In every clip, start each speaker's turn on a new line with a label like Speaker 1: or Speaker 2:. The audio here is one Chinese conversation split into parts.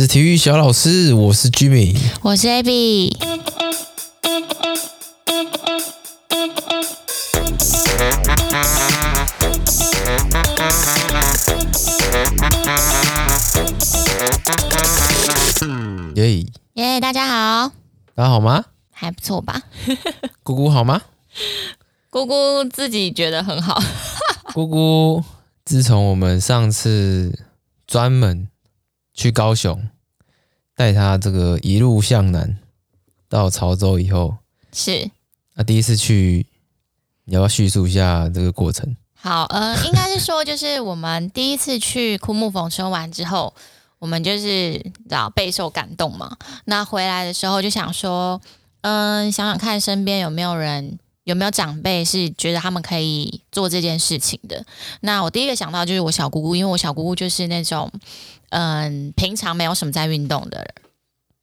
Speaker 1: 是体育小老师，我是 Jimmy，
Speaker 2: 我是 Abby。
Speaker 1: 耶
Speaker 2: 耶，大家好，
Speaker 1: 大家好吗？
Speaker 2: 还不错吧？
Speaker 1: 姑姑好吗？
Speaker 2: 姑姑自己觉得很好。
Speaker 1: 姑姑，自从我们上次专门去高雄，带他这个一路向南到潮州以后，
Speaker 2: 是
Speaker 1: 那第一次去，你要不要叙述一下这个过程？
Speaker 2: 好，呃，应该是说，就是我们第一次去枯木逢春完之后，我们就是然后备受感动嘛。那回来的时候就想说，嗯、呃，想想看身边有没有人，有没有长辈是觉得他们可以做这件事情的。那我第一个想到就是我小姑姑，因为我小姑姑就是那种。嗯，平常没有什么在运动的人，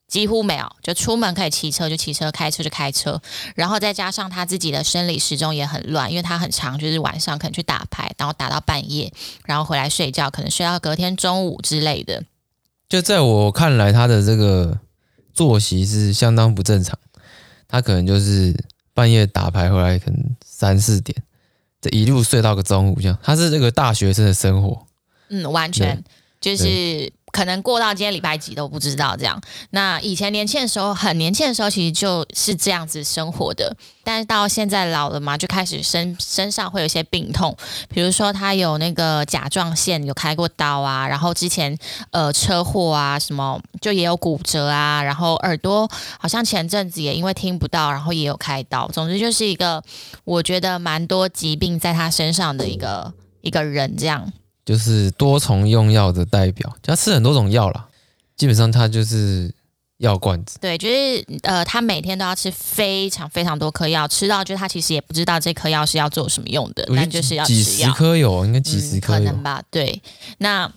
Speaker 2: 几乎没有，就出门可以骑车就骑车，开车就开车，然后再加上他自己的生理时钟也很乱，因为他很长，就是晚上可能去打牌，然后打到半夜，然后回来睡觉，可能睡到隔天中午之类的。
Speaker 1: 就在我看来，他的这个作息是相当不正常，他可能就是半夜打牌回来，可能三四点，这一路睡到个中午这样，他是这个大学生的生活，
Speaker 2: 嗯，完全。就是可能过到今天礼拜几都不知道这样。那以前年轻的时候，很年轻的时候，其实就是这样子生活的。但是到现在老了嘛，就开始身身上会有一些病痛，比如说他有那个甲状腺有开过刀啊，然后之前呃车祸啊什么就也有骨折啊，然后耳朵好像前阵子也因为听不到，然后也有开刀。总之就是一个我觉得蛮多疾病在他身上的一个一个人这样。
Speaker 1: 就是多重用药的代表，他吃很多种药啦，基本上他就是药罐子。
Speaker 2: 对，就是呃，他每天都要吃非常非常多颗药，吃到就是他其实也不知道这颗药是要做什么用的，但就是要吃。几
Speaker 1: 十颗有，应该几十颗、嗯、
Speaker 2: 可能吧？对，那。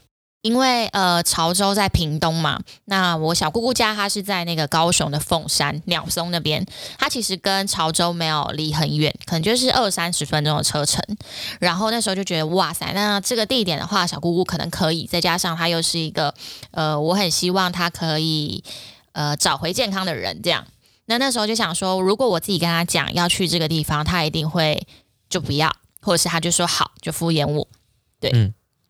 Speaker 2: 因为呃，潮州在屏东嘛，那我小姑姑家她是在那个高雄的凤山鸟松那边，她其实跟潮州没有离很远，可能就是二三十分钟的车程。然后那时候就觉得哇塞，那这个地点的话，小姑姑可能可以，再加上她又是一个呃，我很希望她可以呃找回健康的人这样。那那时候就想说，如果我自己跟她讲要去这个地方，她一定会就不要，或者是她就说好，就敷衍我，对。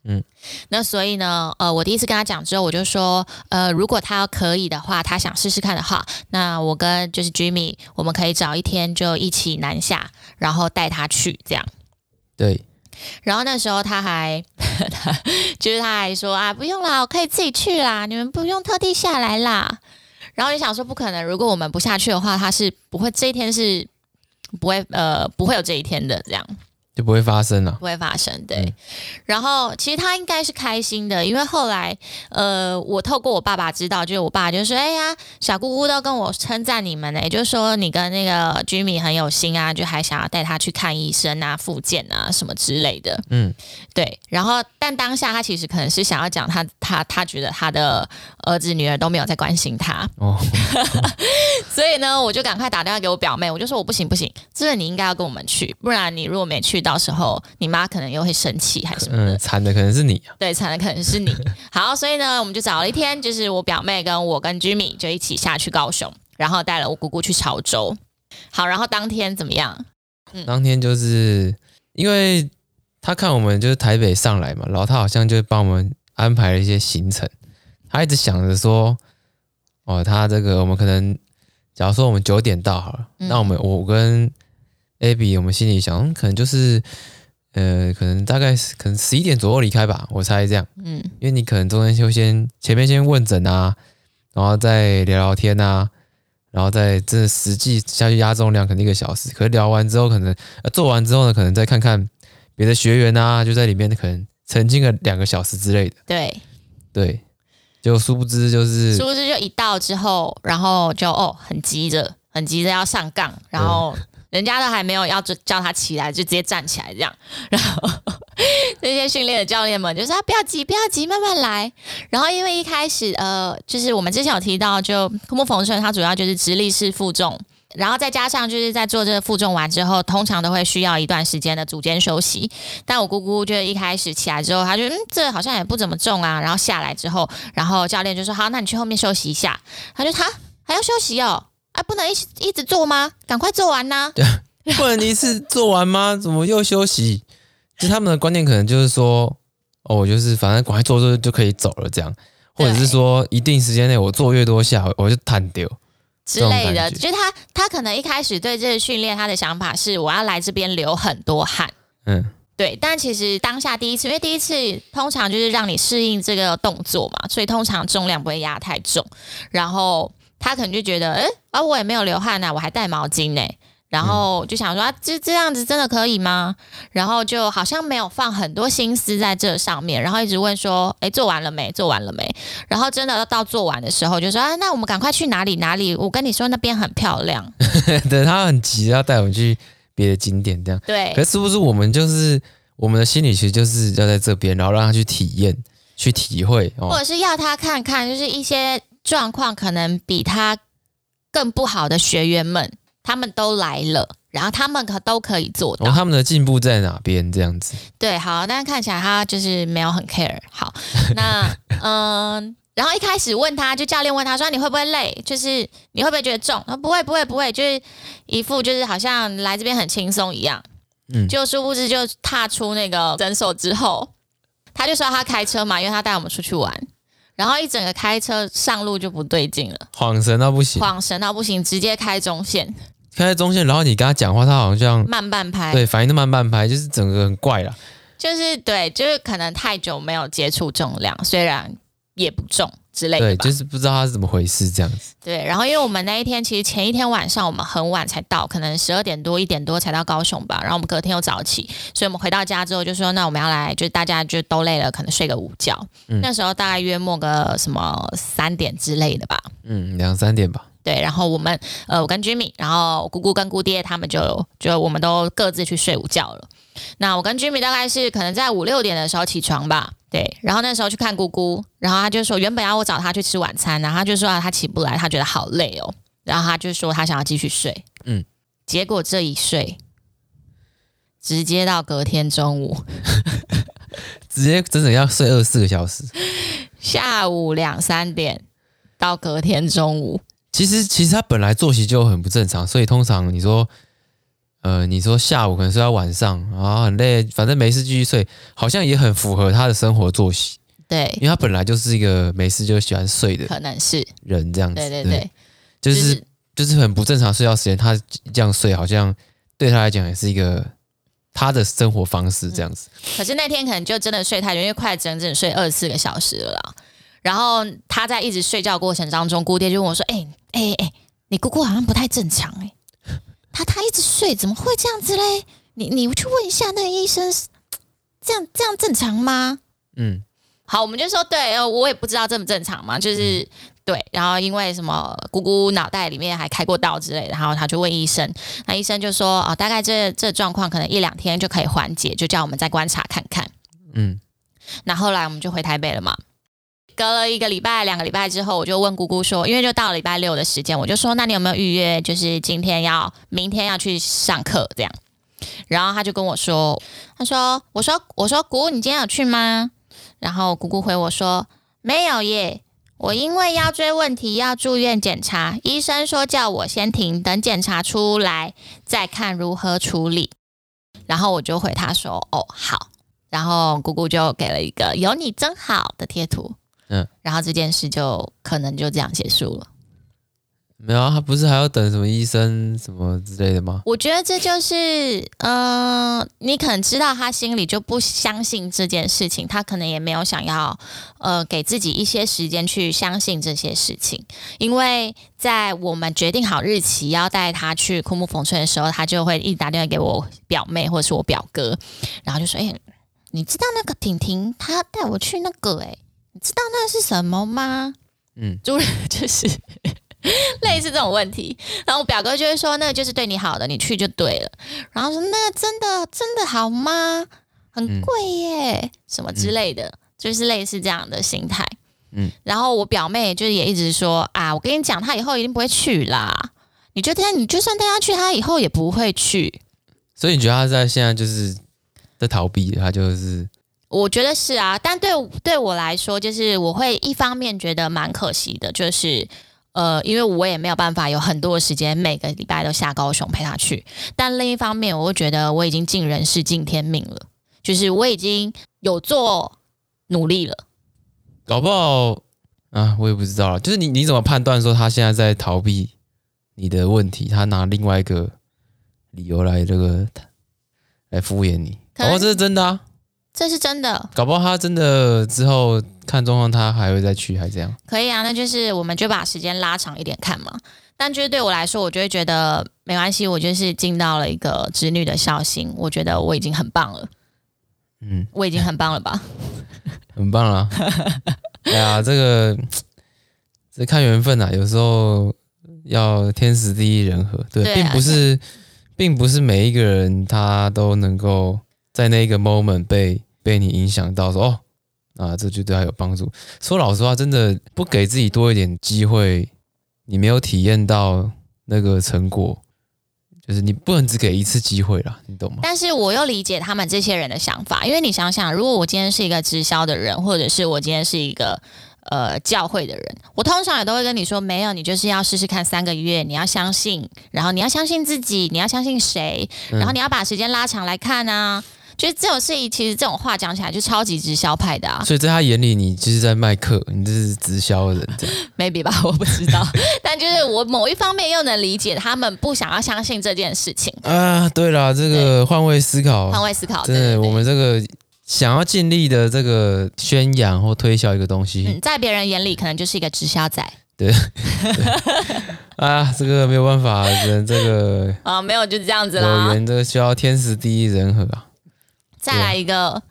Speaker 2: 嗯，那所以呢，呃，我第一次跟他讲之后，我就说，呃，如果他要可以的话，他想试试看的话，那我跟就是 Jimmy，我们可以找一天就一起南下，然后带他去这样。
Speaker 1: 对。
Speaker 2: 然后那时候他还，就是他还说啊，不用啦，我可以自己去啦，你们不用特地下来啦。然后就想说，不可能，如果我们不下去的话，他是不会这一天是不会呃不会有这一天的这样。
Speaker 1: 就不会发生了，
Speaker 2: 不会发生，对。嗯、然后其实他应该是开心的，因为后来，呃，我透过我爸爸知道，就是我爸就说：“哎呀，小姑姑都跟我称赞你们呢，也就是说你跟那个 Jimmy 很有心啊，就还想要带他去看医生啊、复健啊什么之类的。”嗯，对。然后，但当下他其实可能是想要讲他他他觉得他的儿子女儿都没有在关心他，哦，所以呢，我就赶快打电话给我表妹，我就说我不行不行，这个你应该要跟我们去，不然你如果没去到。到时候你妈可能又会生气还是什么的？
Speaker 1: 嗯，惨的可能是你啊。
Speaker 2: 对，惨的可能是你。好，所以呢，我们就找了一天，就是我表妹跟我跟 Jimmy 就一起下去高雄，然后带了我姑姑去潮州。好，然后当天怎么样？
Speaker 1: 嗯，当天就是因为他看我们就是台北上来嘛，然后他好像就帮我们安排了一些行程。他一直想着说，哦，他这个我们可能，假如说我们九点到好了，嗯，那我们我跟 Abby，我们心里想，可能就是，呃，可能大概是可能十一点左右离开吧，我猜这样。嗯，因为你可能中间就先前面先问诊啊，然后再聊聊天啊，然后再真的实际下去压重量，可能一个小时。可是聊完之后，可能呃做完之后呢，可能再看看别的学员啊，就在里面可能沉浸个两个小时之类的。
Speaker 2: 对，
Speaker 1: 对，就殊不知就是，
Speaker 2: 殊不知就一到之后，然后就哦，很急着，很急着要上杠，然后。人家都还没有要叫他起来，就直接站起来这样。然后这些训练的教练们就说：“不要急，不要急，慢慢来。”然后因为一开始呃，就是我们之前有提到，就枯木逢春，它主要就是直立式负重然后再加上就是在做这个负重完之后，通常都会需要一段时间的组间休息。但我姑姑就一开始起来之后，她就嗯，这好像也不怎么重啊。然后下来之后，然后教练就说好，那你去后面休息一下。她就他还要休息哦，啊，不能一一直做吗？赶快做完呐！
Speaker 1: 对，不能一次做完吗？怎么又休息？就他们的观念可能就是说，哦，我就是反正赶快做做就可以走了这样。或者是说，一定时间内我做越多下，我就弹丢
Speaker 2: 之类的。就是他，他可能一开始对这个训练，他的想法是我要来这边流很多汗。嗯，对。但其实当下第一次，因为第一次通常就是让你适应这个动作嘛，所以通常重量不会压太重。然后他可能就觉得，哎，啊，我也没有流汗啊，我还带毛巾呢。然后就想说，啊，这这样子真的可以吗？然后就好像没有放很多心思在这上面，然后一直问说，诶，做完了没？做完了没？然后真的到做完的时候，就说，啊，那我们赶快去哪里哪里？我跟你说，那边很漂亮。
Speaker 1: 对，他很急，要带我们去别的景点，这样。
Speaker 2: 对。
Speaker 1: 可是是不是我们就是我们的心理，其实就是要在这边，然后让他去体验、去体会，哦、
Speaker 2: 或者是要他看看，就是一些状况可能比他更不好的学员们。他们都来了，然后他们可都可以做到。
Speaker 1: 哦，他们的进步在哪边？这样子。
Speaker 2: 对，好，但是看起来他就是没有很 care。好，那 嗯，然后一开始问他就教练问他说：“你会不会累？就是你会不会觉得重？”他说：“不会，不会，不会。”就是一副就是好像来这边很轻松一样。嗯，就殊不知就踏出那个诊所之后，他就说他开车嘛，因为他带我们出去玩。然后一整个开车上路就不对劲了，
Speaker 1: 晃神到不行，
Speaker 2: 晃神到不行，直接开中线。
Speaker 1: 开中线，然后你跟他讲话，他好像
Speaker 2: 慢半拍，
Speaker 1: 对，反应都慢半拍，就是整个很怪啦。
Speaker 2: 就是对，就是可能太久没有接触重量，虽然也不重之类的。
Speaker 1: 对，就是不知道他是怎么回事这样子。
Speaker 2: 对，然后因为我们那一天其实前一天晚上我们很晚才到，可能十二点多一点多才到高雄吧。然后我们隔天又早起，所以我们回到家之后就说，那我们要来，就大家就都累了，可能睡个午觉。嗯，那时候大概约莫个什么三点之类的吧。
Speaker 1: 嗯，两三点吧。
Speaker 2: 对，然后我们呃，我跟 Jimmy，然后姑姑跟姑爹他们就就我们都各自去睡午觉了。那我跟 Jimmy 大概是可能在五六点的时候起床吧。对，然后那时候去看姑姑，然后他就说原本要我找他去吃晚餐，然后他就说啊，他起不来，他觉得好累哦，然后他就说他想要继续睡。嗯，结果这一睡，直接到隔天中午，
Speaker 1: 直接整整要睡二十四个小时，
Speaker 2: 下午两三点到隔天中午。
Speaker 1: 其实，其实他本来作息就很不正常，所以通常你说，呃，你说下午可能睡到晚上，然后很累，反正没事继续睡，好像也很符合他的生活作息。
Speaker 2: 对，
Speaker 1: 因为他本来就是一个没事就喜欢睡的，
Speaker 2: 可能是
Speaker 1: 人这样子。
Speaker 2: 对对对，对
Speaker 1: 就是、就是、就是很不正常睡觉时间，他这样睡，好像对他来讲也是一个他的生活方式这样子。
Speaker 2: 嗯、可是那天可能就真的睡太久，因为快整整睡二十四个小时了啦。然后他在一直睡觉过程当中，姑爹就问我说：“哎哎哎，你姑姑好像不太正常哎，他他一直睡，怎么会这样子嘞？你你去问一下那个医生，这样这样正常吗？”嗯，好，我们就说对，我也不知道正不正常嘛，就是、嗯、对。然后因为什么，姑姑脑袋里面还开过刀之类的，然后他就问医生，那医生就说：“哦，大概这这状况可能一两天就可以缓解，就叫我们再观察看看。”嗯，那后来我们就回台北了嘛。隔了一个礼拜、两个礼拜之后，我就问姑姑说，因为就到了礼拜六的时间，我就说，那你有没有预约？就是今天要、明天要去上课这样。然后他就跟我说，他说，我说，我说，姑姑，你今天有去吗？然后姑姑回我说，没有耶，我因为腰椎问题要住院检查，医生说叫我先停，等检查出来再看如何处理。然后我就回他说，哦，好。然后姑姑就给了一个有你真好的贴图。嗯，然后这件事就可能就这样结束了。
Speaker 1: 没有，啊他不是还要等什么医生什么之类的吗？
Speaker 2: 我觉得这就是，嗯、呃，你可能知道他心里就不相信这件事情，他可能也没有想要，呃，给自己一些时间去相信这些事情。因为在我们决定好日期要带他去枯木逢春的时候，他就会一直打电话给我表妹或者是我表哥，然后就说：“哎，你知道那个婷婷她带我去那个、欸？哎。”你知道那是什么吗？嗯，主人就是类似这种问题，然后我表哥就会说，那个就是对你好的，你去就对了。然后说，那真的真的好吗？很贵耶，嗯、什么之类的，嗯、就是类似这样的心态。嗯，然后我表妹就是也一直说啊，我跟你讲，她以后一定不会去啦。你你就带，你就算带她去，她以后也不会去。
Speaker 1: 所以你觉得她在现在就是在逃避？她就是，
Speaker 2: 我觉得是啊。但对对我来说，就是我会一方面觉得蛮可惜的，就是呃，因为我也没有办法有很多的时间每个礼拜都下高雄陪他去。但另一方面，我会觉得我已经尽人事尽天命了，就是我已经有做努力了。
Speaker 1: 搞不好啊，我也不知道了。就是你你怎么判断说他现在在逃避？你的问题，他拿另外一个理由来这个来敷衍你，搞不好这是真的啊，
Speaker 2: 这是真的，
Speaker 1: 搞不好他真的之后看状况，他还会再去，还这样？
Speaker 2: 可以啊，那就是我们就把时间拉长一点看嘛。但就是对我来说，我就会觉得没关系，我就是尽到了一个侄女的孝心，我觉得我已经很棒了。嗯，我已经很棒了吧？
Speaker 1: 很棒了。哎呀，这个这看缘分啊，有时候。要天时地利人和，对，对啊、并不是，并不是每一个人他都能够在那个 moment 被被你影响到说，说哦，啊，这就对他有帮助。说老实话，真的不给自己多一点机会，你没有体验到那个成果，就是你不能只给一次机会啦，你懂吗？
Speaker 2: 但是我又理解他们这些人的想法，因为你想想，如果我今天是一个直销的人，或者是我今天是一个。呃，教会的人，我通常也都会跟你说，没有，你就是要试试看三个月，你要相信，然后你要相信自己，你要相信谁，然后你要把时间拉长来看啊。就是这种事情，其实这种话讲起来就超级直销派的啊。
Speaker 1: 所以在他眼里，你就是在卖课，你这是直销的人这样，
Speaker 2: maybe 吧，我不知道。但就是我某一方面又能理解他们不想要相信这件事情
Speaker 1: 啊。对了，这个换位思考，
Speaker 2: 换位思考，
Speaker 1: 对，对，对，我们这个。想要尽力的这个宣扬或推销一个东西，
Speaker 2: 嗯，在别人眼里可能就是一个直销仔。
Speaker 1: 对，对 啊，这个没有办法，只能这个
Speaker 2: 啊，没有就这样子啦。
Speaker 1: 有缘这个需要天时地利人和啊。
Speaker 2: 再来一个，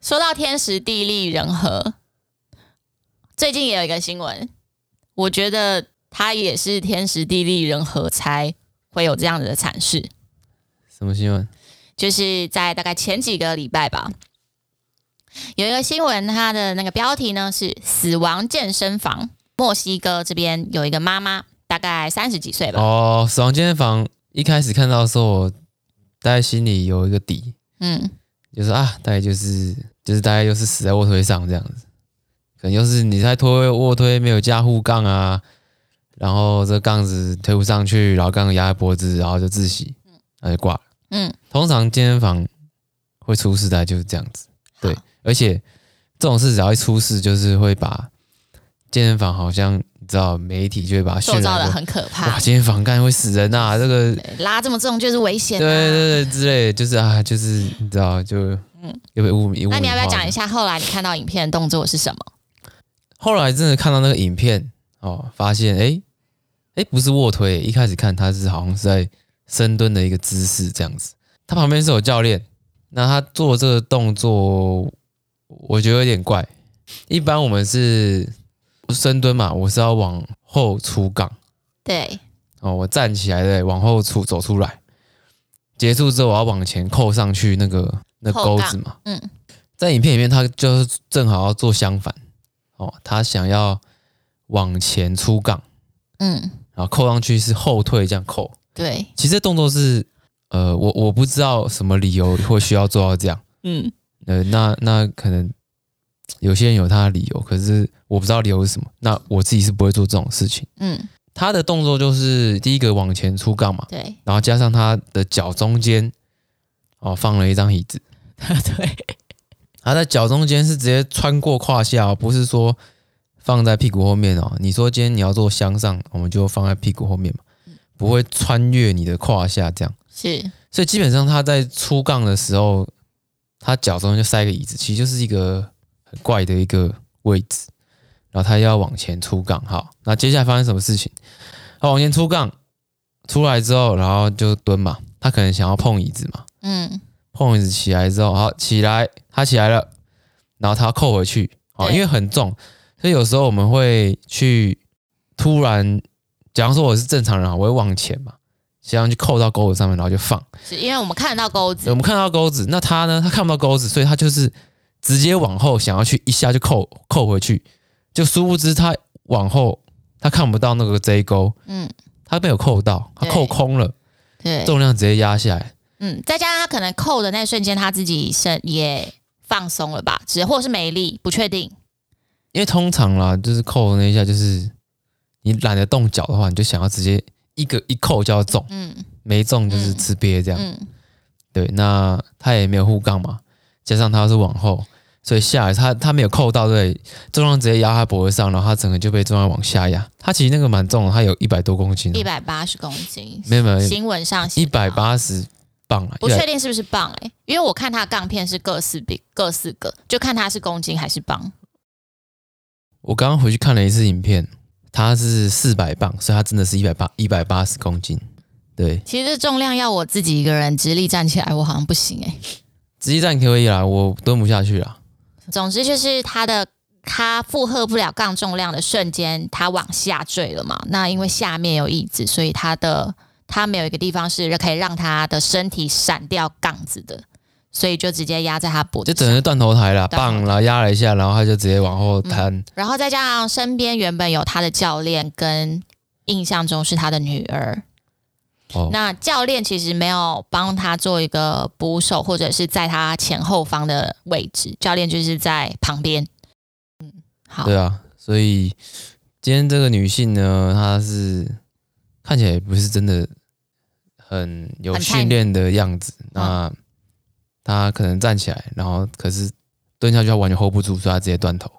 Speaker 2: 说到天时地利人和，最近也有一个新闻，我觉得它也是天时地利人和才会有这样子的阐释。
Speaker 1: 什么新闻？
Speaker 2: 就是在大概前几个礼拜吧。有一个新闻，它的那个标题呢是“死亡健身房”。墨西哥这边有一个妈妈，大概三十几岁吧。
Speaker 1: 哦，死亡健身房一开始看到的时候，我大概心里有一个底，嗯，就是啊，大概就是就是大概就是死在卧推上这样子，可能就是你在推卧推没有加护杠啊，然后这杠子推不上去，然后杠子压在脖子，然后就窒息，然后就挂了。嗯，通常健身房会出事的就是这样子，对。而且这种事只要一出事，就是会把健身房好像你知道，媒体就会把它塑造的
Speaker 2: 很可怕。
Speaker 1: 哇，今天房干会死人呐、啊！这个
Speaker 2: 拉这么重就是危险、啊。
Speaker 1: 对对对，之类就是啊，就是你知道就嗯，有没有污名？
Speaker 2: 那你要不要讲一下后来你看到影片的动作是什么？
Speaker 1: 后来真的看到那个影片哦，发现哎哎不是卧推，一开始看他是好像是在深蹲的一个姿势这样子，他旁边是有教练，那他做这个动作。我觉得有点怪，一般我们是深蹲嘛，我是要往后出杠，
Speaker 2: 对，
Speaker 1: 哦，我站起来对，往后出走出来，结束之后我要往前扣上去那个那钩子嘛，嗯，在影片里面他就是正好要做相反，哦，他想要往前出杠，嗯，然后扣上去是后退这样扣，
Speaker 2: 对，
Speaker 1: 其实动作是呃，我我不知道什么理由会需要做到这样，嗯。呃，那那可能有些人有他的理由，可是我不知道理由是什么。那我自己是不会做这种事情。嗯，他的动作就是第一个往前出杠嘛，
Speaker 2: 对，
Speaker 1: 然后加上他的脚中间哦放了一张椅子，
Speaker 2: 对，
Speaker 1: 他在脚中间是直接穿过胯下，不是说放在屁股后面哦。你说今天你要做向上，我们就放在屁股后面嘛，不会穿越你的胯下这样。
Speaker 2: 是，
Speaker 1: 所以基本上他在出杠的时候。他脚中就塞个椅子，其实就是一个很怪的一个位置，然后他要往前出杠。好，那接下来发生什么事情？他往前出杠出来之后，然后就蹲嘛。他可能想要碰椅子嘛，嗯，碰椅子起来之后，好起来，他起来了，然后他要扣回去，好，因为很重，所以有时候我们会去突然，假如说我是正常人啊，我会往前嘛。这样去扣到钩子上面，然后就放。
Speaker 2: 是因为我们看得到钩子，
Speaker 1: 我们看到钩子。那他呢？他看不到钩子，所以他就是直接往后，想要去一下就扣扣回去。就殊不知他往后，他看不到那个 J 钩。嗯，他没有扣到，他扣空了，
Speaker 2: 对，
Speaker 1: 重量直接压下来。
Speaker 2: 嗯，再加上他可能扣的那瞬间，他自己身也放松了吧，只或者是没力，不确定。
Speaker 1: 因为通常啦，就是扣的那一下，就是你懒得动脚的话，你就想要直接一个一扣就要中，嗯，没中就是吃瘪这样，嗯，对，那他也没有护杠嘛，加上他是往后。所以下来他他没有扣到，对，重量直接压他脖子上，然后他整个就被重量往下压。他其实那个蛮重的，他有一百多公斤，
Speaker 2: 一百八十公斤。
Speaker 1: 没有没有，
Speaker 2: 新闻上
Speaker 1: 一百八十磅啊，
Speaker 2: 不确定是不是磅哎、欸，因为我看他的杠片是各四比各四个，就看他是公斤还是磅。
Speaker 1: 我刚刚回去看了一次影片，他是四百磅，所以他真的是一百八一百八十公斤。对，
Speaker 2: 其实重量要我自己一个人直立站起来，我好像不行哎、欸。
Speaker 1: 直立站可以啦，我蹲不下去啦。
Speaker 2: 总之就是他的他负荷不了杠重量的瞬间，他往下坠了嘛。那因为下面有椅子，所以他的他没有一个地方是可以让他的身体闪掉杠子的，所以就直接压在他脖子上，
Speaker 1: 就整个断头台了，棒了压了一下，然后他就直接往后瘫、嗯。
Speaker 2: 然后再加上身边原本有他的教练，跟印象中是他的女儿。哦、那教练其实没有帮他做一个捕手，或者是在他前后方的位置，教练就是在旁边。嗯，好。
Speaker 1: 对啊，所以今天这个女性呢，她是看起来不是真的很有训练的样子。那她可能站起来，然后可是蹲下去，她完全 hold 不住，所以她直接断头。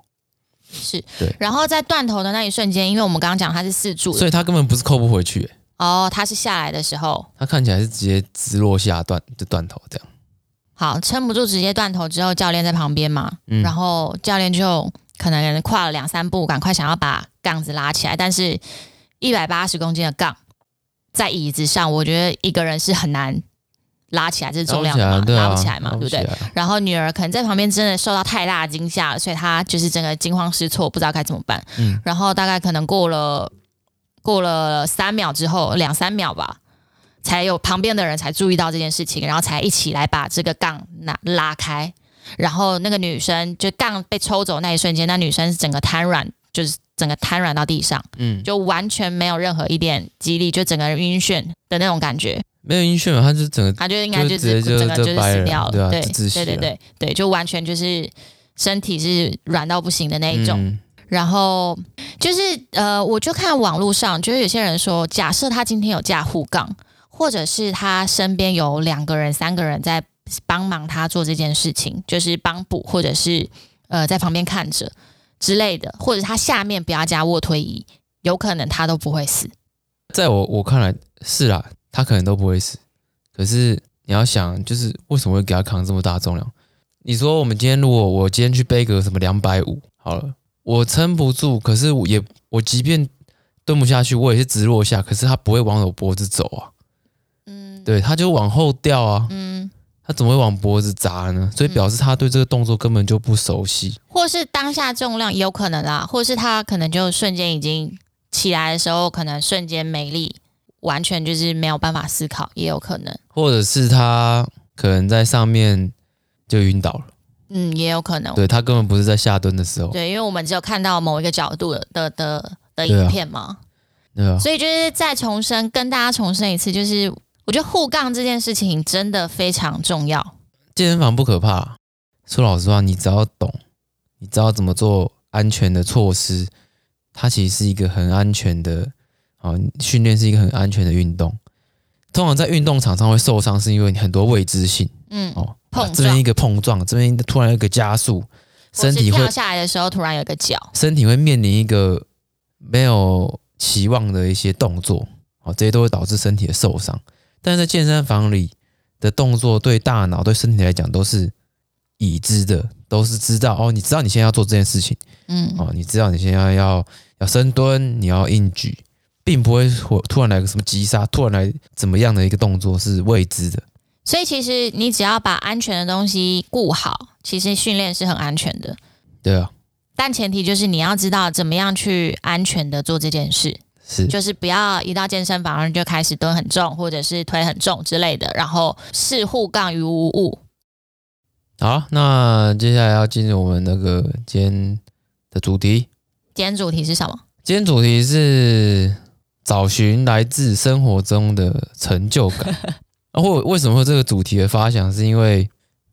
Speaker 2: 是，对。然后在断头的那一瞬间，因为我们刚刚讲她是四柱，
Speaker 1: 所以她根本不是扣不回去、欸。
Speaker 2: 哦，他是下来的时候，
Speaker 1: 他看起来是直接直落下断就断头这样。
Speaker 2: 好，撑不住直接断头之后，教练在旁边嘛，嗯，然后教练就可能跨了两三步，赶快想要把杠子拉起来，但是一百八十公斤的杠在椅子上，我觉得一个人是很难拉起来，这是重量的嘛，拉不起来嘛，对不对？然后女儿可能在旁边真的受到太大的惊吓了，所以她就是整个惊慌失措，不知道该怎么办。嗯，然后大概可能过了。过了三秒之后，两三秒吧，才有旁边的人才注意到这件事情，然后才一起来把这个杠拿拉开。然后那个女生就杠被抽走那一瞬间，那女生是整个瘫软，就是整个瘫软到地上，嗯，就完全没有任何一点肌力，就整个人晕眩的那种感觉。
Speaker 1: 没有晕眩嘛？他就整个，
Speaker 2: 他就应该就是整个就是死掉了，对、啊、对对对对对，就完全就是身体是软到不行的那一种。嗯然后就是呃，我就看网络上，就是有些人说，假设他今天有架护杠，或者是他身边有两个人、三个人在帮忙他做这件事情，就是帮补，或者是呃在旁边看着之类的，或者他下面不要加卧推椅，有可能他都不会死。
Speaker 1: 在我我看来是啦，他可能都不会死。可是你要想，就是为什么会给他扛这么大重量？你说我们今天如果我今天去背个什么两百五，好了。我撑不住，可是我也我即便蹲不下去，我也是直落下，可是它不会往我脖子走啊，嗯，对，它就往后掉啊，嗯，它怎么会往脖子砸呢？所以表示他对这个动作根本就不熟悉，
Speaker 2: 或是当下重量也有可能啊，或是他可能就瞬间已经起来的时候，可能瞬间没力，完全就是没有办法思考，也有可能，
Speaker 1: 或者是他可能在上面就晕倒了。
Speaker 2: 嗯，也有可能。
Speaker 1: 对，他根本不是在下蹲的时候。
Speaker 2: 对，因为我们只有看到某一个角度的的的，的影片嘛。
Speaker 1: 对啊。
Speaker 2: 所以就是再重申，跟大家重申一次，就是我觉得护杠这件事情真的非常重要。
Speaker 1: 健身房不可怕，说老实话，你只要懂，你知道怎么做安全的措施，它其实是一个很安全的啊，训练是一个很安全的运动。通常在运动场上会受伤，是因为你很多未知性。嗯。哦。这边一个碰撞，这边突然有一个加速，身体会
Speaker 2: 跳下来的时候突然有一个脚，
Speaker 1: 身体会面临一个没有期望的一些动作，哦，这些都会导致身体的受伤。但是在健身房里的动作，对大脑、对身体来讲都是已知的，都是知道哦，你知道你现在要做这件事情，嗯，哦，你知道你现在要要深蹲，你要硬举，并不会突然来个什么急刹，突然来怎么样的一个动作是未知的。
Speaker 2: 所以其实你只要把安全的东西顾好，其实训练是很安全的。
Speaker 1: 对啊，
Speaker 2: 但前提就是你要知道怎么样去安全的做这件事。
Speaker 1: 是，
Speaker 2: 就是不要一到健身房就开始蹲很重，或者是推很重之类的，然后视护杠于无物。
Speaker 1: 好，那接下来要进入我们那个今天的主题。
Speaker 2: 今天主题是什么？
Speaker 1: 今天主题是找寻来自生活中的成就感。啊，或为什么会这个主题的发想，是因为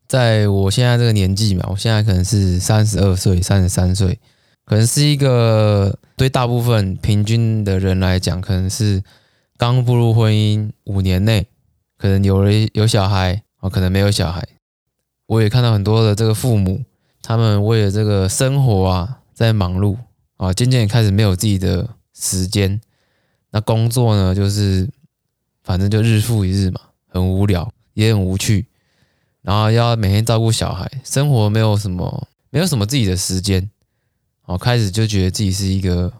Speaker 1: 在我现在这个年纪嘛，我现在可能是三十二岁、三十三岁，可能是一个对大部分平均的人来讲，可能是刚步入婚姻五年内，可能有了有小孩，啊，可能没有小孩。我也看到很多的这个父母，他们为了这个生活啊，在忙碌啊，渐渐开始没有自己的时间。那工作呢，就是反正就日复一日嘛，很无聊，也很无趣。然后要每天照顾小孩，生活没有什么，没有什么自己的时间。哦，开始就觉得自己是一个，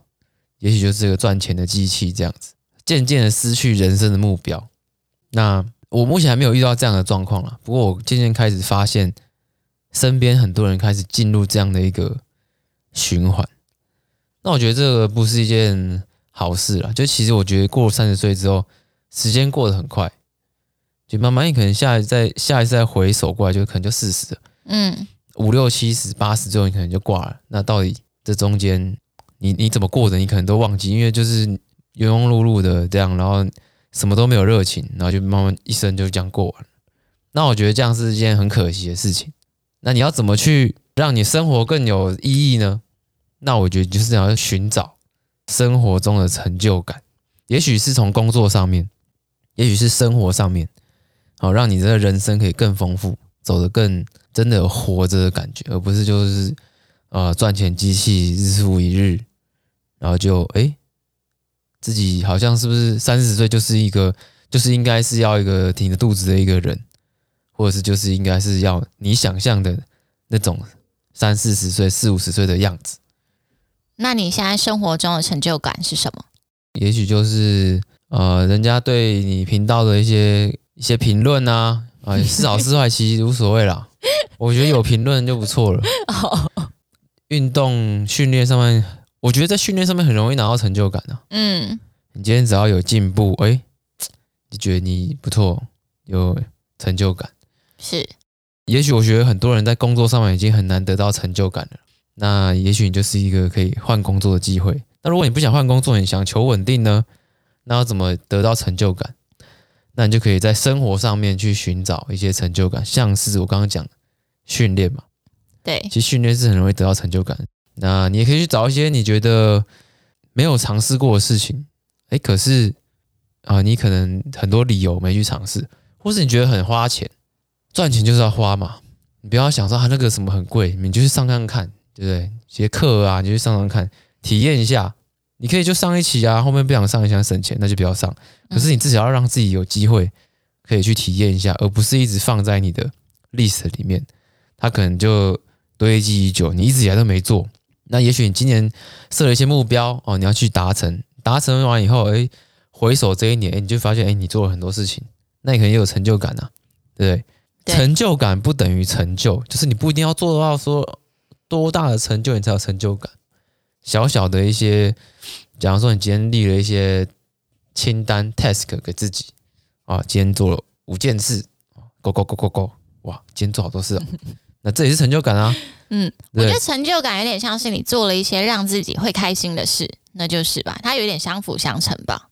Speaker 1: 也许就是一个赚钱的机器这样子，渐渐的失去人生的目标。那。我目前还没有遇到这样的状况了，不过我渐渐开始发现，身边很多人开始进入这样的一个循环。那我觉得这个不是一件好事了。就其实我觉得过了三十岁之后，时间过得很快，就慢慢你可能下一再下一次再回首过来，就可能就四十了，嗯，五六七十八十之后你可能就挂了。那到底这中间你你怎么过的，你可能都忘记，因为就是庸庸碌碌的这样，然后。什么都没有热情，然后就慢慢一生就这样过完。那我觉得这样是一件很可惜的事情。那你要怎么去让你生活更有意义呢？那我觉得就是要寻找生活中的成就感，也许是从工作上面，也许是生活上面，好让你这个人生可以更丰富，走得更真的活着的感觉，而不是就是呃赚钱机器日复一日，然后就诶。自己好像是不是三十岁就是一个，就是应该是要一个挺着肚子的一个人，或者是就是应该是要你想象的那种三四十岁、四五十岁的样子。
Speaker 2: 那你现在生活中的成就感是什么？
Speaker 1: 也许就是呃，人家对你频道的一些一些评论啊，啊，是好是坏其实无所谓啦。我觉得有评论就不错了。运动训练上面。我觉得在训练上面很容易拿到成就感啊。嗯，你今天只要有进步，哎，就觉得你不错，有成就感。
Speaker 2: 是，
Speaker 1: 也许我觉得很多人在工作上面已经很难得到成就感了。那也许你就是一个可以换工作的机会。那如果你不想换工作，你想求稳定呢？那要怎么得到成就感？那你就可以在生活上面去寻找一些成就感，像是我刚刚讲的训练嘛。
Speaker 2: 对，
Speaker 1: 其实训练是很容易得到成就感。那你也可以去找一些你觉得没有尝试过的事情，哎，可是啊、呃，你可能很多理由没去尝试，或是你觉得很花钱，赚钱就是要花嘛，你不要想说他那个什么很贵，你就去上看看，对不对？些课啊，你就去上上看，体验一下。你可以就上一期啊，后面不想上，你想省钱，那就不要上。可是你至少要让自己有机会可以去体验一下，而不是一直放在你的 list 里面，它可能就堆积已久，你一直以来都没做。那也许你今年设了一些目标哦，你要去达成，达成完以后，哎，回首这一年，哎，你就发现，哎，你做了很多事情，那你可能也有成就感呐、啊，对不对？对。成就感不等于成就，就是你不一定要做到说多大的成就，你才有成就感。小小的一些，假如说你今天立了一些清单 task 给自己啊，今天做了五件事，go go go go go，哇，今天做好多事哦。那这也是成就感啊。
Speaker 2: 嗯，我觉得成就感有点像是你做了一些让自己会开心的事，那就是吧，它有点相辅相成吧。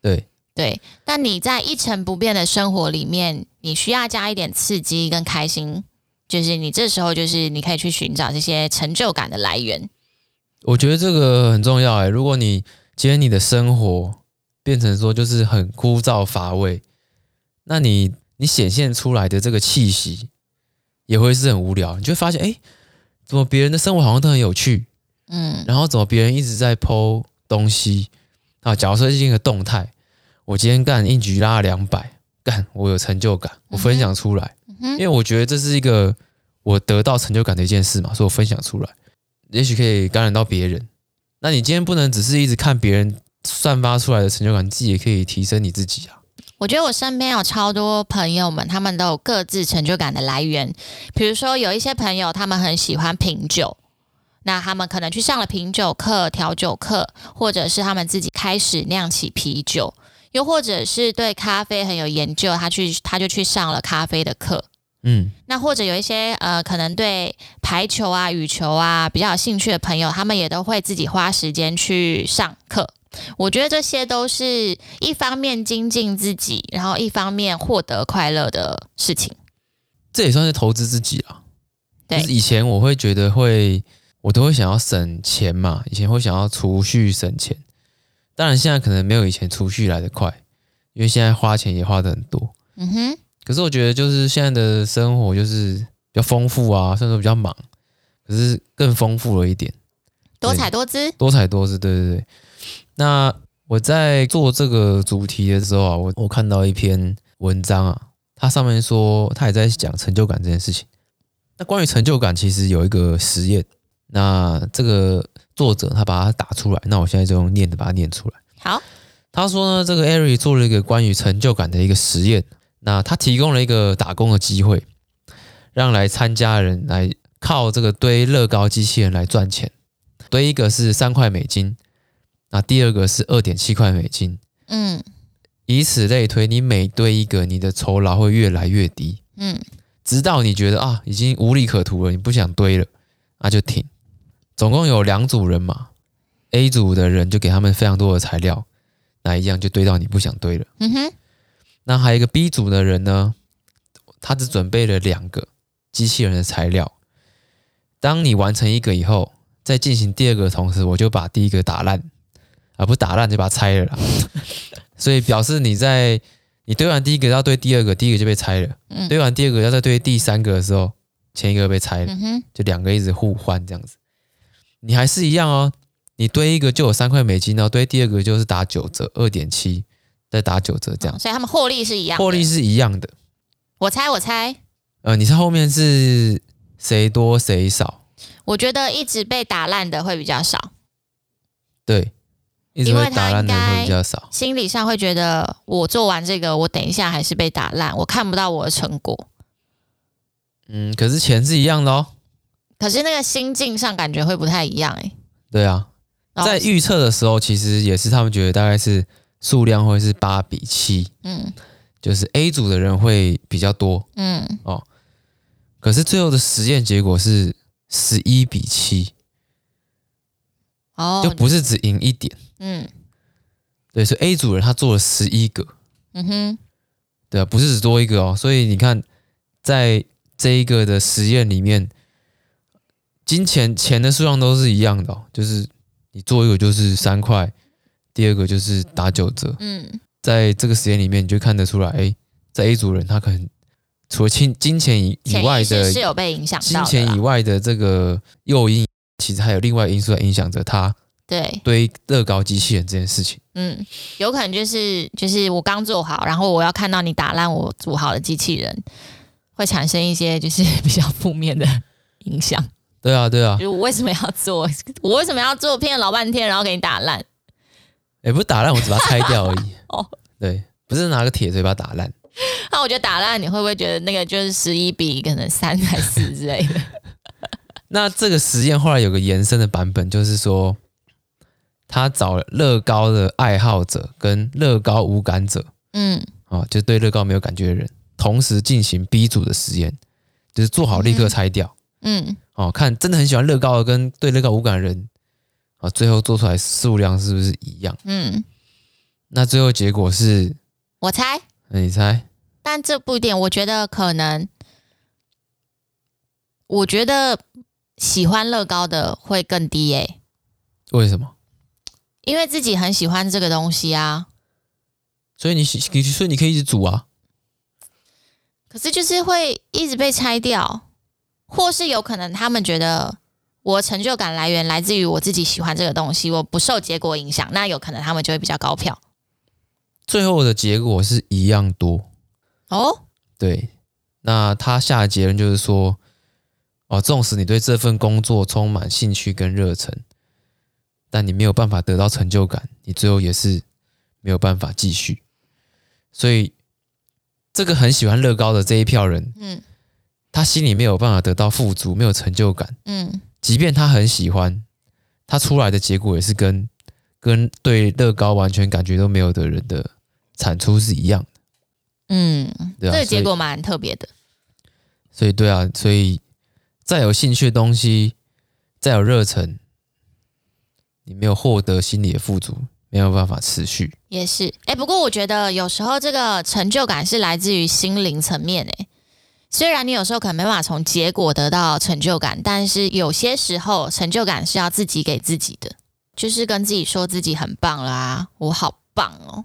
Speaker 1: 对
Speaker 2: 对，但你在一成不变的生活里面，你需要加一点刺激跟开心，就是你这时候就是你可以去寻找这些成就感的来源。
Speaker 1: 我觉得这个很重要哎，如果你今天你的生活变成说就是很枯燥乏味，那你你显现出来的这个气息。也会是很无聊，你就会发现，哎，怎么别人的生活好像都很有趣，嗯，然后怎么别人一直在 po 东西啊？假如说是一个动态，我今天干一局拉了两百，干我有成就感，我分享出来，嗯哼，因为我觉得这是一个我得到成就感的一件事嘛，所以我分享出来，也许可以感染到别人。那你今天不能只是一直看别人散发出来的成就感，你自己也可以提升你自己啊。
Speaker 2: 我觉得我身边有超多朋友们，他们都有各自成就感的来源。比如说，有一些朋友他们很喜欢品酒，那他们可能去上了品酒课、调酒课，或者是他们自己开始酿起啤酒，又或者是对咖啡很有研究，他去他就去上了咖啡的课。嗯，那或者有一些呃，可能对排球啊、羽球啊比较有兴趣的朋友，他们也都会自己花时间去上课。我觉得这些都是一方面精进自己，然后一方面获得快乐的事情。
Speaker 1: 这也算是投资自己啊。
Speaker 2: 对，
Speaker 1: 就是以前我会觉得会，我都会想要省钱嘛。以前会想要储蓄省钱，当然现在可能没有以前储蓄来的快，因为现在花钱也花的很多。
Speaker 2: 嗯哼。
Speaker 1: 可是我觉得就是现在的生活就是比较丰富啊，虽然说比较忙，可是更丰富了一点，
Speaker 2: 多彩多姿，
Speaker 1: 多彩多姿，对对对。那我在做这个主题的时候啊，我我看到一篇文章啊，它上面说它也在讲成就感这件事情。那关于成就感，其实有一个实验，那这个作者他把它打出来，那我现在就用念的把它念出来。
Speaker 2: 好，
Speaker 1: 他说呢，这个艾瑞做了一个关于成就感的一个实验。那他提供了一个打工的机会，让来参加的人来靠这个堆乐高机器人来赚钱。堆一个是三块美金，那第二个是二点七块美金。嗯，以此类推，你每堆一个，你的酬劳会越来越低。嗯，直到你觉得啊，已经无利可图了，你不想堆了，那就停。总共有两组人嘛，A 组的人就给他们非常多的材料，那一样就堆到你不想堆了。嗯哼。那还有一个 B 组的人呢，他只准备了两个机器人的材料。当你完成一个以后，在进行第二个的同时，我就把第一个打烂，啊，不打烂就把它拆了啦。所以表示你在你堆完第一个要堆第二个，第一个就被拆了。堆完第二个要再堆第三个的时候，前一个被拆了，就两个一直互换这样子。你还是一样哦，你堆一个就有三块美金哦，堆第二个就是打九折，二点七。再打九折这样，
Speaker 2: 所以他们获利是一样的，
Speaker 1: 获利是一样的。
Speaker 2: 我猜，我猜，
Speaker 1: 呃，你猜后面是谁多谁少？
Speaker 2: 我觉得一直被打烂的会比较少。
Speaker 1: 对，一直被打烂的会比较少。
Speaker 2: 心理上会觉得，我做完这个，我等一下还是被打烂，我看不到我的成果。
Speaker 1: 嗯，可是钱是一样的哦。
Speaker 2: 可是那个心境上感觉会不太一样哎。
Speaker 1: 对啊，在预测的时候，其实也是他们觉得大概是。数量会是八比七，嗯，就是 A 组的人会比较多，嗯，哦，可是最后的实验结果是十一比七，哦，就不是只赢一点，嗯，对，所以 A 组人他做了十一个，嗯哼，对啊，不是只多一个哦，所以你看，在这一个的实验里面，金钱钱的数量都是一样的哦，就是你做一个就是三块。第二个就是打九折。嗯，在这个实验里面，你就看得出来，哎，在 A 组人他可能除了金金钱以以外的，
Speaker 2: 是有被影响。
Speaker 1: 金钱以外的这个诱因，其实还有另外因素在影响着他。
Speaker 2: 对，
Speaker 1: 堆乐高机器人这件事情。
Speaker 2: 嗯，有可能就是就是我刚做好，然后我要看到你打烂我组好的机器人，会产生一些就是比较负面的影响。
Speaker 1: 对啊，对啊。
Speaker 2: 就是我为什么要做？我为什么要做？骗了老半天，然后给你打烂。
Speaker 1: 也不是打烂，我只把它拆掉而已。哦，对，不是拿个铁锤把它打烂。
Speaker 2: 那我觉得打烂，你会不会觉得那个就是十一比可能三还是四之类的？
Speaker 1: 那这个实验后来有个延伸的版本，就是说他找乐高的爱好者跟乐高无感者，嗯，哦，就对乐高没有感觉的人，同时进行 B 组的实验，就是做好立刻拆掉，嗯，嗯哦，看真的很喜欢乐高的跟对乐高无感的人。啊，最后做出来数量是不是一样？嗯，那最后结果是，
Speaker 2: 我猜，
Speaker 1: 你猜，
Speaker 2: 但这不一定，我觉得可能，我觉得喜欢乐高的会更低诶、欸。
Speaker 1: 为什么？
Speaker 2: 因为自己很喜欢这个东西啊。
Speaker 1: 所以你喜，所以你可以一直组啊。
Speaker 2: 可是就是会一直被拆掉，或是有可能他们觉得。我成就感来源来自于我自己喜欢这个东西，我不受结果影响，那有可能他们就会比较高票。
Speaker 1: 最后的结果是一样多
Speaker 2: 哦。
Speaker 1: 对，那他下的结论就是说，哦，纵使你对这份工作充满兴趣跟热忱，但你没有办法得到成就感，你最后也是没有办法继续。所以，这个很喜欢乐高的这一票人，嗯，他心里没有办法得到富足，没有成就感，嗯。即便他很喜欢，他出来的结果也是跟跟对乐高完全感觉都没有的人的产出是一样的。
Speaker 2: 嗯，对啊，这个结果蛮特别的。
Speaker 1: 所以，对啊，所以再有兴趣的东西，再有热忱，你没有获得心理的富足，没有办法持续。
Speaker 2: 也是，哎、欸，不过我觉得有时候这个成就感是来自于心灵层面，哎，虽然你有时候可能没办法从结果得到成就感，但是有些时候成就感是要自己给自己的，就是跟自己说自己很棒啦，我好棒哦，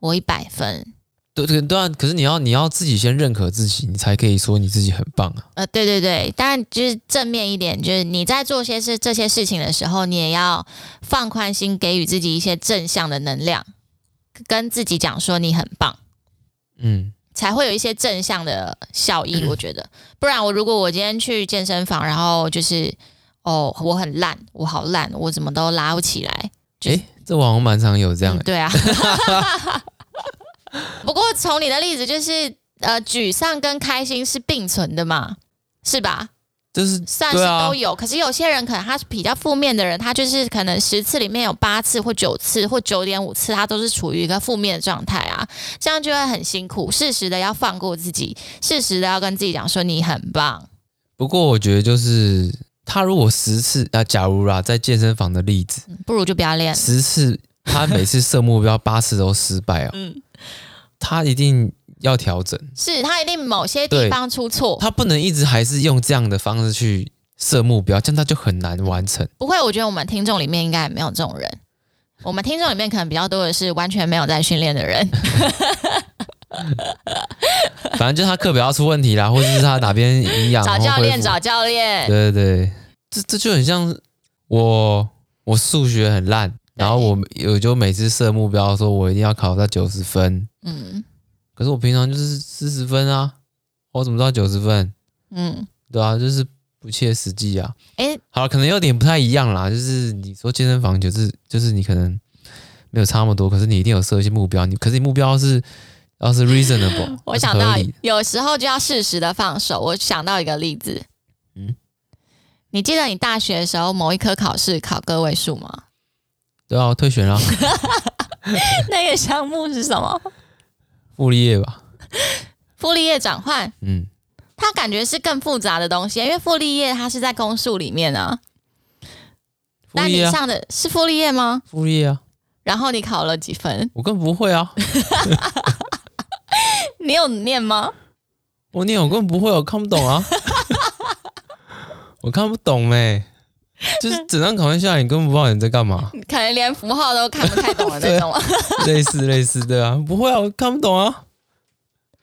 Speaker 2: 我一百分。
Speaker 1: 对对对啊！可是你要你要自己先认可自己，你才可以说你自己很棒啊。
Speaker 2: 呃，对对对，但就是正面一点，就是你在做些事这些事情的时候，你也要放宽心，给予自己一些正向的能量，跟自己讲说你很棒，
Speaker 1: 嗯，
Speaker 2: 才会有一些正向的效益。我觉得，不然我如果我今天去健身房，然后就是哦，我很烂，我好烂，我怎么都拉不起来。
Speaker 1: 诶，这网红蛮常有这
Speaker 2: 样对啊。不过从你的例子就是，呃，沮丧跟开心是并存的嘛，是吧？
Speaker 1: 就是
Speaker 2: 算是都有。可是有些人可能他是比较负面的人，他就是可能十次里面有八次或九次或九点五次，他都是处于一个负面的状态啊，这样就会很辛苦。适时的要放过自己，适时的要跟自己讲说你很棒。
Speaker 1: 不过我觉得就是他如果十次啊，假如啦，在健身房的例子，
Speaker 2: 不如就不要练。
Speaker 1: 十次他每次设目标八次都失败啊。嗯。他一定要调整，
Speaker 2: 是他一定某些地方出错，
Speaker 1: 他不能一直还是用这样的方式去设目标，这样他就很难完成。
Speaker 2: 不会，我觉得我们听众里面应该也没有这种人，我们听众里面可能比较多的是完全没有在训练的人。
Speaker 1: 反正就是他课表要出问题啦，或者是他哪边营养
Speaker 2: 找教练，找教练。
Speaker 1: 对对对，这这就很像我，我数学很烂。然后我我就每次设目标说，我一定要考到九十分。嗯，可是我平常就是四十分啊，我怎么知道九十分？嗯，对啊，就是不切实际啊。诶，好，可能有点不太一样啦。就是你说健身房就是就是你可能没有差那么多，可是你一定有设一些目标。你可是你目标是要是 reasonable。
Speaker 2: 我想到有时候就要适时的放手。我想到一个例子，嗯，你记得你大学的时候某一科考试考个位数吗？
Speaker 1: 对啊，退学了。
Speaker 2: 那个项目是什么？
Speaker 1: 傅立叶吧。
Speaker 2: 傅立叶转换。嗯，它感觉是更复杂的东西，因为傅立叶它是在公数里面啊。那你上的是傅立叶吗？
Speaker 1: 傅立叶啊。
Speaker 2: 然后你考了几分？
Speaker 1: 我根本不会啊。
Speaker 2: 你有念吗？
Speaker 1: 我念，我根本不会，我看不懂啊。我看不懂哎、欸。就是整张考卷下来，你根本不知道你在干嘛，
Speaker 2: 可能连符号都看不太懂的那种。
Speaker 1: 类似类似对啊，不会啊，我看不懂啊。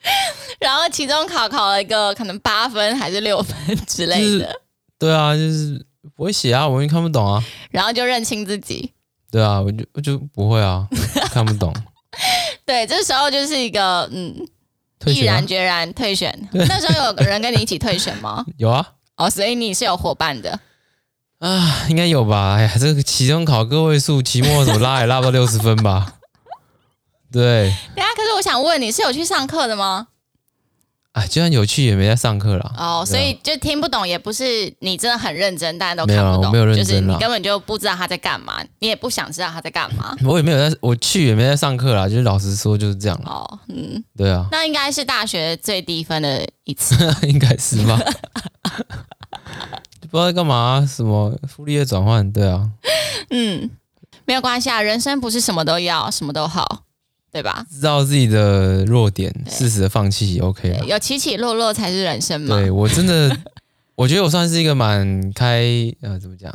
Speaker 2: 然后期中考考了一个可能八分还是六分之类的。
Speaker 1: 就是、对啊，就是不会写啊，我也看不懂啊。
Speaker 2: 然后就认清自己。
Speaker 1: 对啊，我就我就不会啊，看不懂。
Speaker 2: 对，这时候就是一个嗯，毅然决然退选。那时候有个人跟你一起退选吗？
Speaker 1: 有啊。
Speaker 2: 哦，所以你是有伙伴的。
Speaker 1: 啊，应该有吧？哎呀，这个期中考个位数，期末怎么拉也拉不到六十分吧？对。对啊，可是我想问你，是有去上课的吗？啊，就算有去也没在上课啦。
Speaker 2: 哦，所以就听不懂，也不是你真的很认真，大家都看不懂。
Speaker 1: 没有，我没有认真，
Speaker 2: 就是你根本就不知道他在干嘛，你也不想知道他在干嘛。
Speaker 1: 我也没有在，我去也没在上课啦。就是老实说，就是这样。
Speaker 2: 哦，嗯，
Speaker 1: 对啊。
Speaker 2: 那应该是大学最低分的一次，
Speaker 1: 应该是吧？不知道在干嘛、啊，什么傅立叶转换？对啊，
Speaker 2: 嗯，没有关系啊，人生不是什么都要，什么都好，对吧？
Speaker 1: 知道自己的弱点，适时的放弃，OK。
Speaker 2: 有起起落落才是人生嘛。
Speaker 1: 对，我真的，我觉得我算是一个蛮开，呃，怎么讲？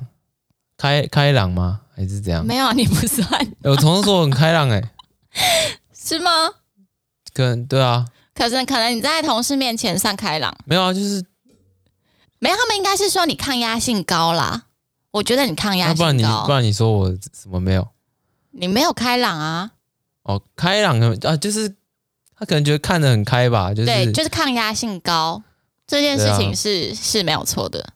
Speaker 1: 开开朗吗？还是怎样？
Speaker 2: 没有，你不算。
Speaker 1: 我同事说我很开朗、欸，哎，
Speaker 2: 是吗？
Speaker 1: 可能对啊。
Speaker 2: 可是可能你在同事面前算开朗。
Speaker 1: 没有啊，就是。
Speaker 2: 没有，他们应该是说你抗压性高啦。我觉得你抗压性高。
Speaker 1: 不然你不然你说我什么没有？
Speaker 2: 你没有开朗啊？
Speaker 1: 哦，开朗啊，就是他可能觉得看得很开吧，就是
Speaker 2: 对，就是抗压性高这件事情是、啊、是没有错的。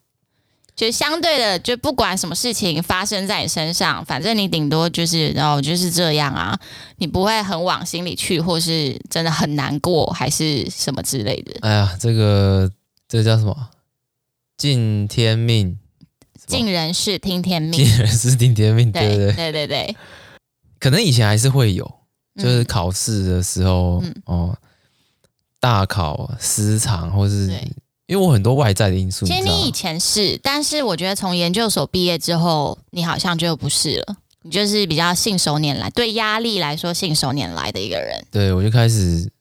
Speaker 2: 就相对的，就不管什么事情发生在你身上，反正你顶多就是然后就是这样啊，你不会很往心里去，或是真的很难过，还是什么之类的。
Speaker 1: 哎呀，这个这个叫什么？听天命，
Speaker 2: 尽人事听天命，
Speaker 1: 尽人事听天命，对对对
Speaker 2: 对对对。
Speaker 1: 可能以前还是会有，就是考试的时候、嗯、哦，大考失常，或是因为我很多外在的因素。
Speaker 2: 其实你以前是，但是我觉得从研究所毕业之后，你好像就不是了。你就是比较信手拈来，对压力来说信手拈来的一个人。
Speaker 1: 对，我就开始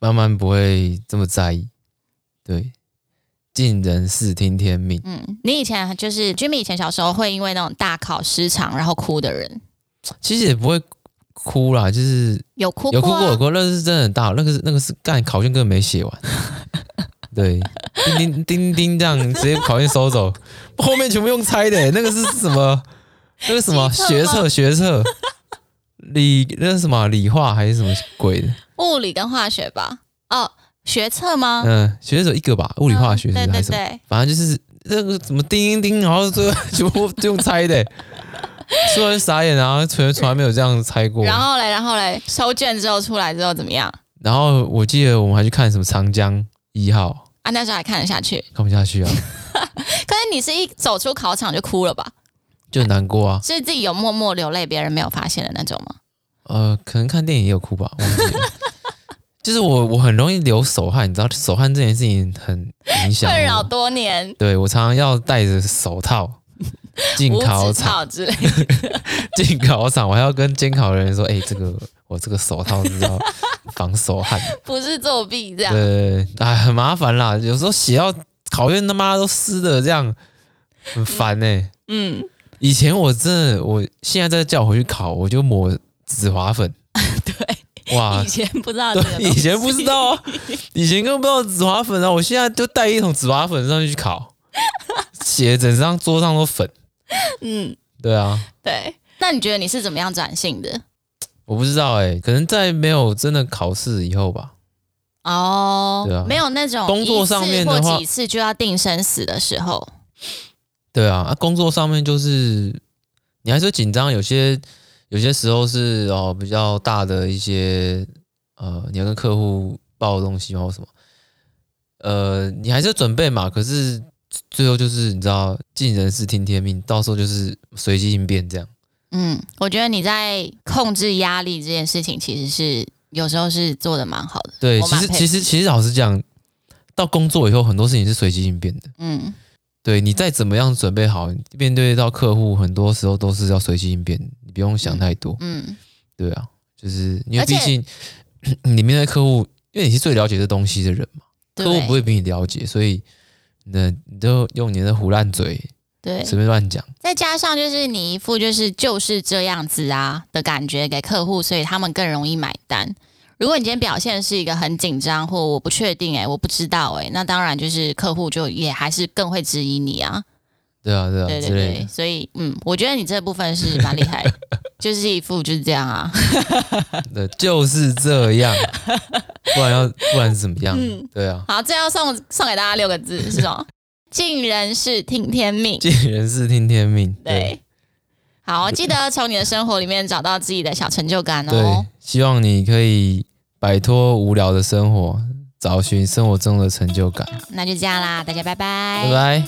Speaker 1: 慢慢不会这么在意。对，尽人事听天命。
Speaker 2: 嗯，你以前就是 Jimmy 以前小时候会因为那种大考失常然后哭的人，
Speaker 1: 其实也不会哭啦，就是
Speaker 2: 有哭
Speaker 1: 有哭过有哭，那是真的很大，那个是那个是干考卷根本没写完。对，叮叮叮叮这样直接考卷收走，后面全部用猜的，那个是什么？那个什么学测学测，理那是什么理化还是什么鬼的？
Speaker 2: 物理跟化学吧？哦。学测吗？
Speaker 1: 嗯，学测只有一个吧，物理化学是还是什么？
Speaker 2: 对对对，
Speaker 1: 反正就是那个怎么叮叮叮，然后最后全部就用猜的，说完傻眼，然后从从来没有这样猜过。
Speaker 2: 然后嘞，然后嘞，收卷之后出来之后怎么样？
Speaker 1: 然后我记得我们还去看什么长江一号
Speaker 2: 啊，那时候还看得下去？
Speaker 1: 看不下去啊！
Speaker 2: 可是你是一走出考场就哭了吧？
Speaker 1: 就很难过啊！
Speaker 2: 是自己有默默流泪，别人没有发现的那种吗？
Speaker 1: 呃，可能看电影也有哭吧，忘记了。就是我，我很容易流手汗，你知道手汗这件事情很影响，困
Speaker 2: 扰多年。
Speaker 1: 对，我常常要戴着手套 进考场
Speaker 2: 之类的，
Speaker 1: 进考场我还要跟监考人员说：“哎、欸，这个我这个手套是要防手汗，
Speaker 2: 不是作弊这样。”
Speaker 1: 对，哎，很麻烦啦，有时候写到考卷他妈都湿的，这样很烦呢、欸。嗯，以前我真的，我现在再叫我回去考，我就抹紫滑粉。
Speaker 2: 对。
Speaker 1: 哇！
Speaker 2: 以前不知道，
Speaker 1: 以前不知道，以前根本不知道紫花粉啊！我现在就带一桶紫花粉上去烤，写整张桌上都粉。嗯，对啊，
Speaker 2: 对。那你觉得你是怎么样转性的？
Speaker 1: 我不知道哎、欸，可能在没有真的考试以后吧。
Speaker 2: 哦，对啊，没有那种
Speaker 1: 工作上面的话，
Speaker 2: 几次就要定生死的时候。
Speaker 1: 对啊，啊，工作上面就是你还是紧张，有些。有些时候是哦比较大的一些呃，你要跟客户报的东西或什么，呃，你还是要准备嘛。可是最后就是你知道，尽人事听天命，到时候就是随机应变这样。
Speaker 2: 嗯，我觉得你在控制压力这件事情，其实是有时候是做的蛮好的。
Speaker 1: 对，其实其实其实老实讲，到工作以后很多事情是随机应变的。嗯。对，你再怎么样准备好，面对到客户，很多时候都是要随机应变，你不用想太多。嗯，嗯对啊，就是因为毕竟 你面对客户，因为你是最了解这东西的人嘛，客户不会比你了解，所以那你就用你的胡烂嘴，对，随便乱讲。
Speaker 2: 再加上就是你一副就是就是这样子啊的感觉给客户，所以他们更容易买单。如果你今天表现是一个很紧张或我不确定哎、欸，我不知道哎、欸，那当然就是客户就也还是更会质疑你啊。
Speaker 1: 对啊，对啊，
Speaker 2: 对对对，所以嗯，我觉得你这部分是 蛮厉害，就是一副就是这样啊。
Speaker 1: 对，就是这样，不然要不然是怎么样？嗯，对啊。
Speaker 2: 好，最后送送给大家六个字是什么？尽人事听天命。
Speaker 1: 尽人事听天命。对。
Speaker 2: 对好，记得从你的生活里面找到自己的小成就感哦。
Speaker 1: 对，希望你可以摆脱无聊的生活，找寻生活中的成就感。
Speaker 2: 那就这样啦大家拜拜。
Speaker 1: 拜拜。